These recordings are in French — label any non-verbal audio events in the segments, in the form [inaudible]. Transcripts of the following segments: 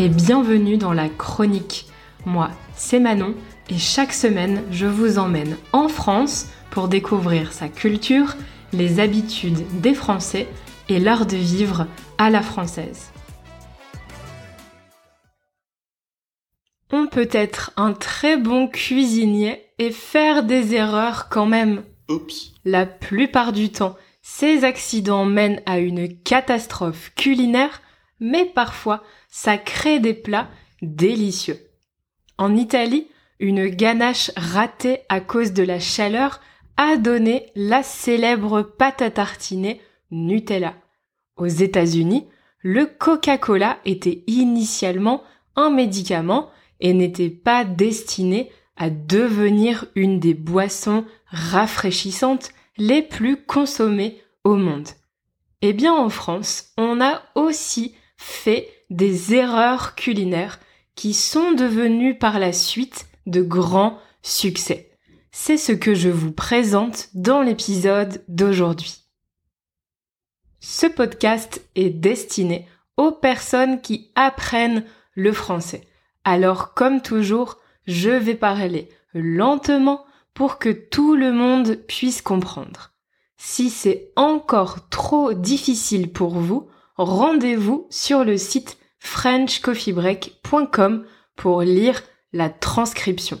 et bienvenue dans la chronique. Moi, c'est Manon et chaque semaine, je vous emmène en France pour découvrir sa culture, les habitudes des Français et l'art de vivre à la française. On peut être un très bon cuisinier et faire des erreurs quand même. Oups. La plupart du temps, ces accidents mènent à une catastrophe culinaire, mais parfois ça crée des plats délicieux. En Italie, une ganache ratée à cause de la chaleur a donné la célèbre pâte à tartiner Nutella. Aux États-Unis, le Coca-Cola était initialement un médicament et n'était pas destiné à devenir une des boissons rafraîchissantes les plus consommées au monde. Eh bien en France, on a aussi fait des erreurs culinaires qui sont devenues par la suite de grands succès. C'est ce que je vous présente dans l'épisode d'aujourd'hui. Ce podcast est destiné aux personnes qui apprennent le français. Alors comme toujours, je vais parler lentement pour que tout le monde puisse comprendre. Si c'est encore trop difficile pour vous, rendez-vous sur le site frenchcoffeebreak.com pour lire la transcription.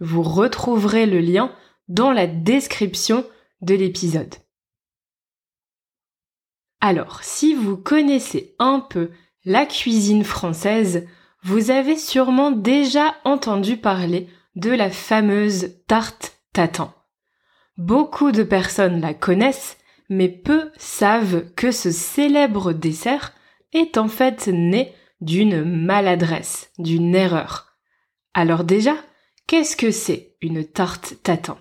Vous retrouverez le lien dans la description de l'épisode. Alors, si vous connaissez un peu la cuisine française, vous avez sûrement déjà entendu parler de la fameuse tarte tatin. Beaucoup de personnes la connaissent, mais peu savent que ce célèbre dessert est en fait né d'une maladresse, d'une erreur. Alors déjà, qu'est-ce que c'est une tarte tatin?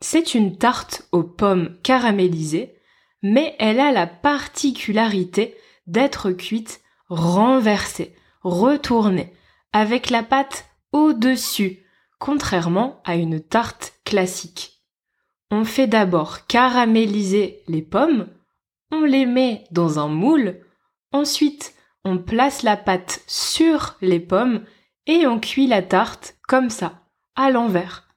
C'est une tarte aux pommes caramélisées, mais elle a la particularité d'être cuite renversée, retournée, avec la pâte au-dessus, contrairement à une tarte classique. On fait d'abord caraméliser les pommes, on les met dans un moule, ensuite on place la pâte sur les pommes et on cuit la tarte comme ça, à l'envers.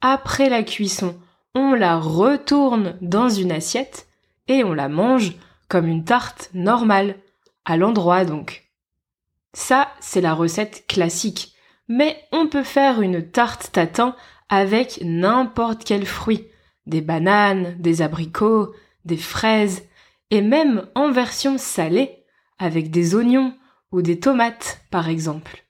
Après la cuisson, on la retourne dans une assiette et on la mange comme une tarte normale, à l'endroit donc. Ça, c'est la recette classique, mais on peut faire une tarte tatin avec n'importe quel fruit, des bananes, des abricots, des fraises, et même en version salée, avec des oignons ou des tomates par exemple.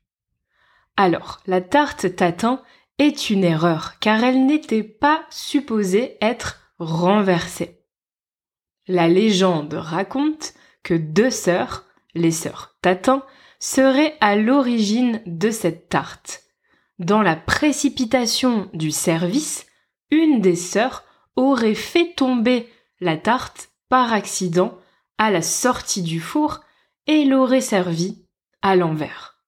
Alors, la tarte tatin est une erreur car elle n'était pas supposée être renversée. La légende raconte que deux sœurs, les sœurs Tatin, seraient à l'origine de cette tarte. Dans la précipitation du service, une des sœurs aurait fait tomber la tarte par accident à la sortie du four et l'aurait servi à l'envers.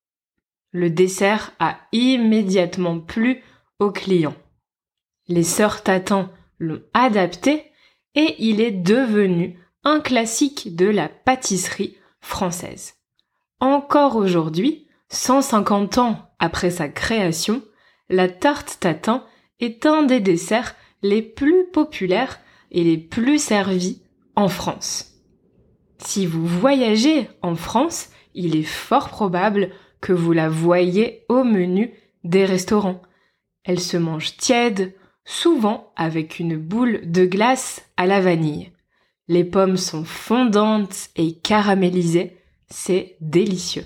Le dessert a immédiatement plu aux clients. Les sœurs Tatin l'ont adapté et il est devenu un classique de la pâtisserie française. Encore aujourd'hui, 150 ans après sa création, la tarte tatin est un des desserts les plus populaires et les plus servis en France. Si vous voyagez en France, il est fort probable que vous la voyez au menu des restaurants. Elle se mange tiède, souvent avec une boule de glace à la vanille. Les pommes sont fondantes et caramélisées, c'est délicieux.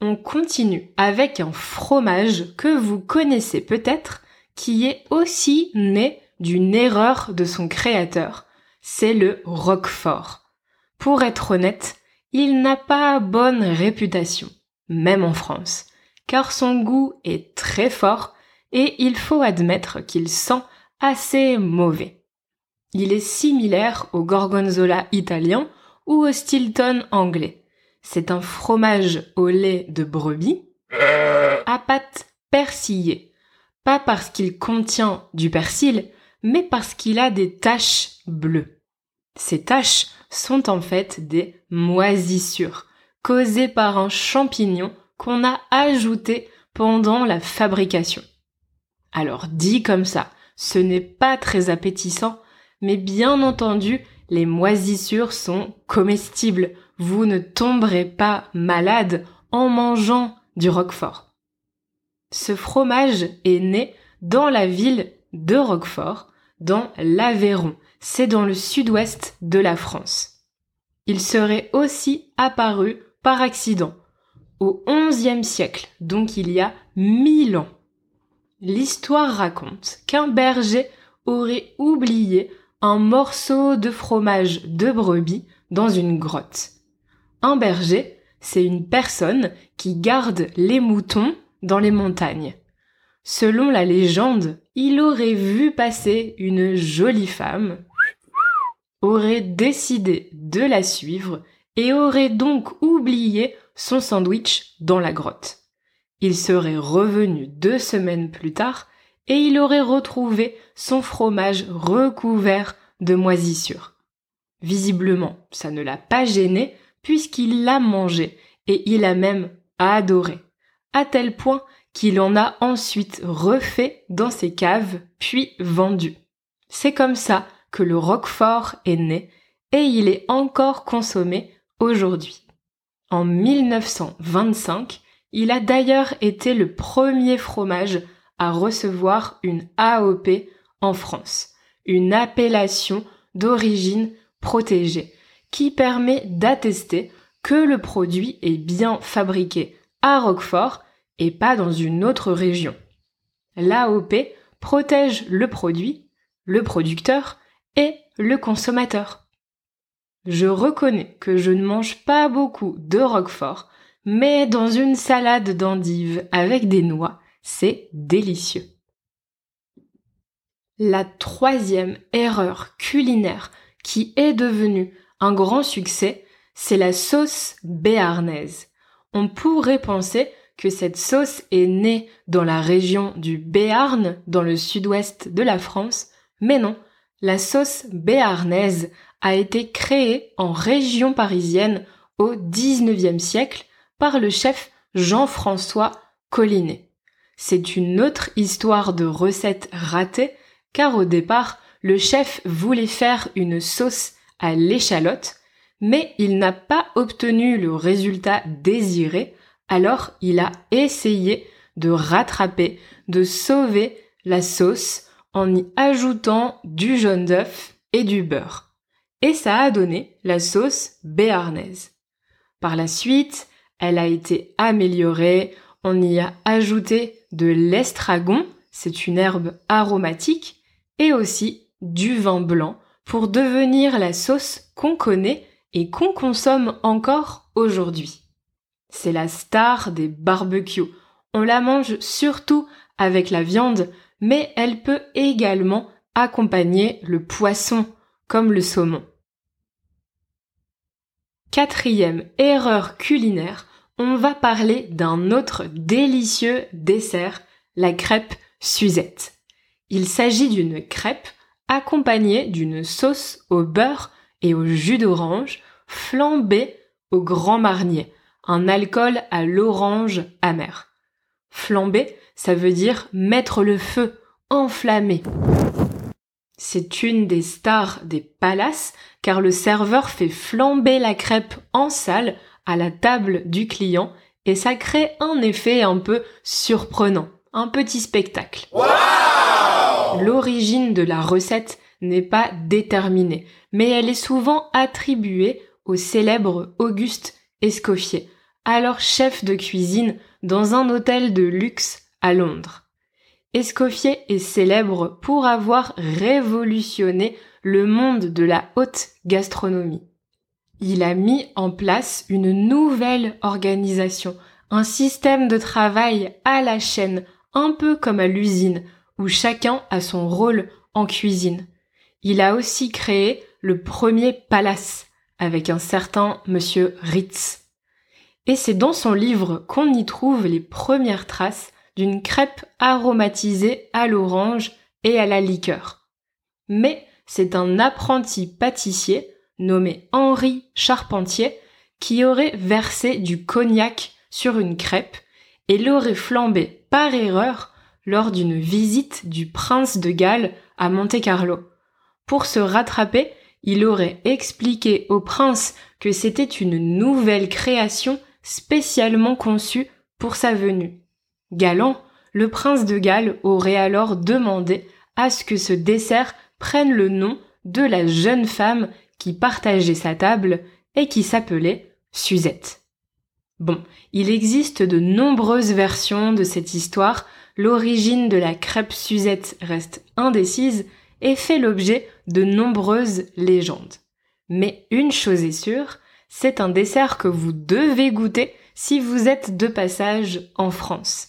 On continue avec un fromage que vous connaissez peut-être, qui est aussi né d'une erreur de son créateur, c'est le Roquefort. Pour être honnête, il n'a pas bonne réputation, même en France, car son goût est très fort et il faut admettre qu'il sent assez mauvais. Il est similaire au gorgonzola italien ou au Stilton anglais. C'est un fromage au lait de brebis à pâte persillée. Pas parce qu'il contient du persil, mais parce qu'il a des taches bleues. Ces taches sont en fait des moisissures causées par un champignon qu'on a ajouté pendant la fabrication. Alors dit comme ça, ce n'est pas très appétissant, mais bien entendu, les moisissures sont comestibles. Vous ne tomberez pas malade en mangeant du roquefort. Ce fromage est né dans la ville de Roquefort, dans l'Aveyron. C'est dans le sud-ouest de la France. Il serait aussi apparu par accident au XIe siècle, donc il y a mille ans. L'histoire raconte qu'un berger aurait oublié un morceau de fromage de brebis dans une grotte. Un berger, c'est une personne qui garde les moutons dans les montagnes. Selon la légende, il aurait vu passer une jolie femme, aurait décidé de la suivre et aurait donc oublié son sandwich dans la grotte. Il serait revenu deux semaines plus tard et il aurait retrouvé son fromage recouvert de moisissures. Visiblement, ça ne l'a pas gêné puisqu'il l'a mangé et il a même adoré, à tel point qu'il en a ensuite refait dans ses caves puis vendu. C'est comme ça que le Roquefort est né et il est encore consommé aujourd'hui. En 1925, il a d'ailleurs été le premier fromage à recevoir une AOP en France, une appellation d'origine protégée, qui permet d'attester que le produit est bien fabriqué à Roquefort et pas dans une autre région. L'AOP protège le produit, le producteur et le consommateur. Je reconnais que je ne mange pas beaucoup de roquefort, mais dans une salade d'endives avec des noix, c'est délicieux. La troisième erreur culinaire qui est devenue un grand succès, c'est la sauce béarnaise. On pourrait penser que cette sauce est née dans la région du Béarn, dans le sud-ouest de la France, mais non, la sauce béarnaise a été créée en région parisienne au XIXe siècle par le chef Jean-François Collinet. C'est une autre histoire de recette ratée car au départ, le chef voulait faire une sauce à l'échalote, mais il n'a pas obtenu le résultat désiré, alors il a essayé de rattraper, de sauver la sauce en y ajoutant du jaune d'œuf et du beurre et ça a donné la sauce béarnaise. Par la suite, elle a été améliorée, on y a ajouté de l'estragon, c'est une herbe aromatique, et aussi du vin blanc pour devenir la sauce qu'on connaît et qu'on consomme encore aujourd'hui. C'est la star des barbecues. On la mange surtout avec la viande, mais elle peut également accompagner le poisson, comme le saumon. Quatrième erreur culinaire, on va parler d'un autre délicieux dessert, la crêpe Suzette. Il s'agit d'une crêpe accompagnée d'une sauce au beurre et au jus d'orange flambée au grand marnier, un alcool à l'orange amer. Flamber, ça veut dire mettre le feu, enflammer. C'est une des stars des palaces car le serveur fait flamber la crêpe en salle à la table du client et ça crée un effet un peu surprenant, un petit spectacle. L'origine de la recette n'est pas déterminée, mais elle est souvent attribuée au célèbre Auguste Escoffier, alors chef de cuisine dans un hôtel de luxe à Londres. Escoffier est célèbre pour avoir révolutionné le monde de la haute gastronomie. Il a mis en place une nouvelle organisation, un système de travail à la chaîne, un peu comme à l'usine, où chacun a son rôle en cuisine. Il a aussi créé le premier palace avec un certain monsieur Ritz. Et c'est dans son livre qu'on y trouve les premières traces d'une crêpe aromatisée à l'orange et à la liqueur. Mais c'est un apprenti pâtissier nommé Henri Charpentier qui aurait versé du cognac sur une crêpe et l'aurait flambé par erreur lors d'une visite du prince de Galles à Monte-Carlo. Pour se rattraper, il aurait expliqué au prince que c'était une nouvelle création spécialement conçue pour sa venue. Galant, le prince de Galles aurait alors demandé à ce que ce dessert prenne le nom de la jeune femme qui partageait sa table et qui s'appelait Suzette. Bon, il existe de nombreuses versions de cette histoire, l'origine de la crêpe Suzette reste indécise et fait l'objet de nombreuses légendes. Mais une chose est sûre, c'est un dessert que vous devez goûter si vous êtes de passage en France.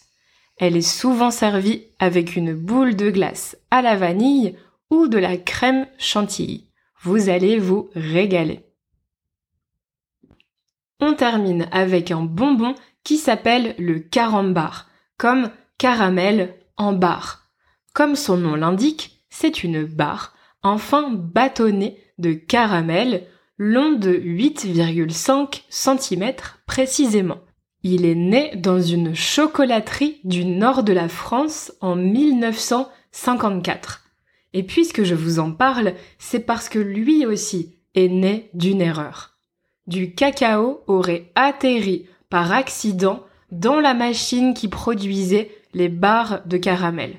Elle est souvent servie avec une boule de glace à la vanille ou de la crème chantilly. Vous allez vous régaler. On termine avec un bonbon qui s'appelle le carambar, comme caramel en barre. Comme son nom l'indique, c'est une barre, enfin bâtonnée de caramel, long de 8,5 cm précisément. Il est né dans une chocolaterie du nord de la France en 1954. Et puisque je vous en parle, c'est parce que lui aussi est né d'une erreur. Du cacao aurait atterri par accident dans la machine qui produisait les barres de caramel.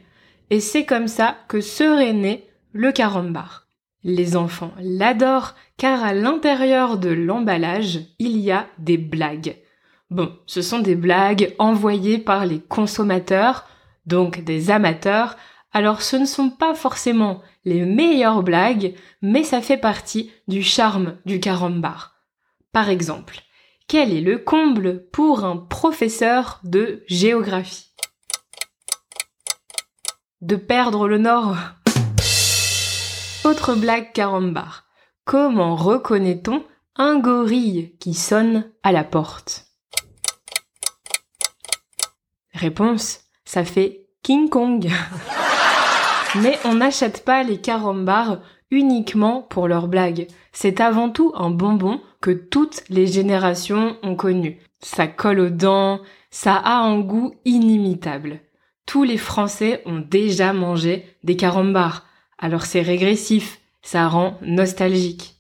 Et c'est comme ça que serait né le carambar. Les enfants l'adorent car à l'intérieur de l'emballage, il y a des blagues. Bon, ce sont des blagues envoyées par les consommateurs, donc des amateurs, alors ce ne sont pas forcément les meilleures blagues, mais ça fait partie du charme du carambar. Par exemple, quel est le comble pour un professeur de géographie? De perdre le nord Autre blague carambar. Comment reconnaît-on un gorille qui sonne à la porte? Réponse, ça fait King Kong. [laughs] Mais on n'achète pas les carambars uniquement pour leurs blagues. C'est avant tout un bonbon que toutes les générations ont connu. Ça colle aux dents, ça a un goût inimitable. Tous les Français ont déjà mangé des carambars. Alors c'est régressif, ça rend nostalgique.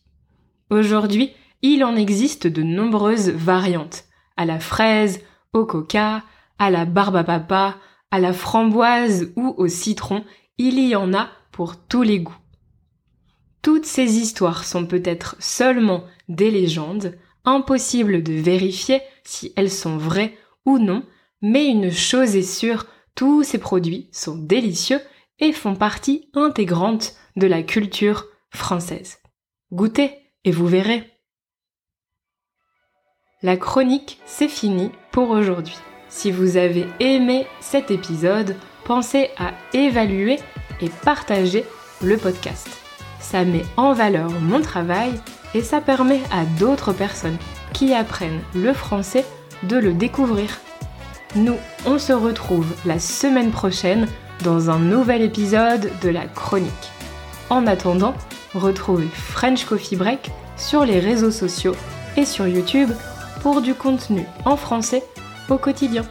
Aujourd'hui, il en existe de nombreuses variantes. À la fraise, au coca, à la barbe à papa, à la framboise ou au citron, il y en a pour tous les goûts. Toutes ces histoires sont peut-être seulement des légendes, impossible de vérifier si elles sont vraies ou non, mais une chose est sûre, tous ces produits sont délicieux et font partie intégrante de la culture française. Goûtez et vous verrez. La chronique, c'est fini pour aujourd'hui. Si vous avez aimé cet épisode, pensez à évaluer et partager le podcast. Ça met en valeur mon travail et ça permet à d'autres personnes qui apprennent le français de le découvrir. Nous, on se retrouve la semaine prochaine dans un nouvel épisode de la chronique. En attendant, retrouvez French Coffee Break sur les réseaux sociaux et sur YouTube pour du contenu en français au quotidien.